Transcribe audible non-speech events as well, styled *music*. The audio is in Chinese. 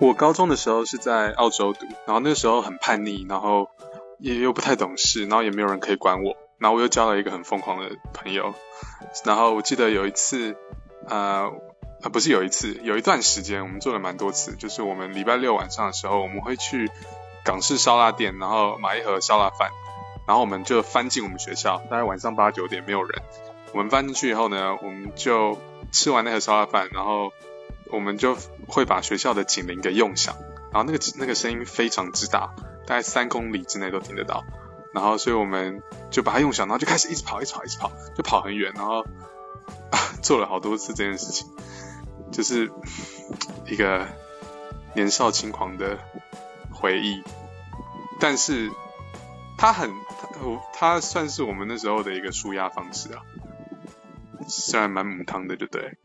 我高中的时候是在澳洲读，然后那时候很叛逆，然后也又不太懂事，然后也没有人可以管我，然后我又交了一个很疯狂的朋友，然后我记得有一次，呃，啊不是有一次，有一段时间我们做了蛮多次，就是我们礼拜六晚上的时候，我们会去港式烧腊店，然后买一盒烧腊饭，然后我们就翻进我们学校，大概晚上八九点没有人，我们翻进去以后呢，我们就吃完那盒烧腊饭，然后。我们就会把学校的警铃给用响，然后那个那个声音非常之大，大概三公里之内都听得到。然后，所以我们就把它用响，然后就开始一直跑，一直跑，一直跑，就跑很远。然后 *laughs* 做了好多次这件事情，就是一个年少轻狂的回忆。但是，它很，它算是我们那时候的一个舒压方式啊，虽然蛮母汤的，就对。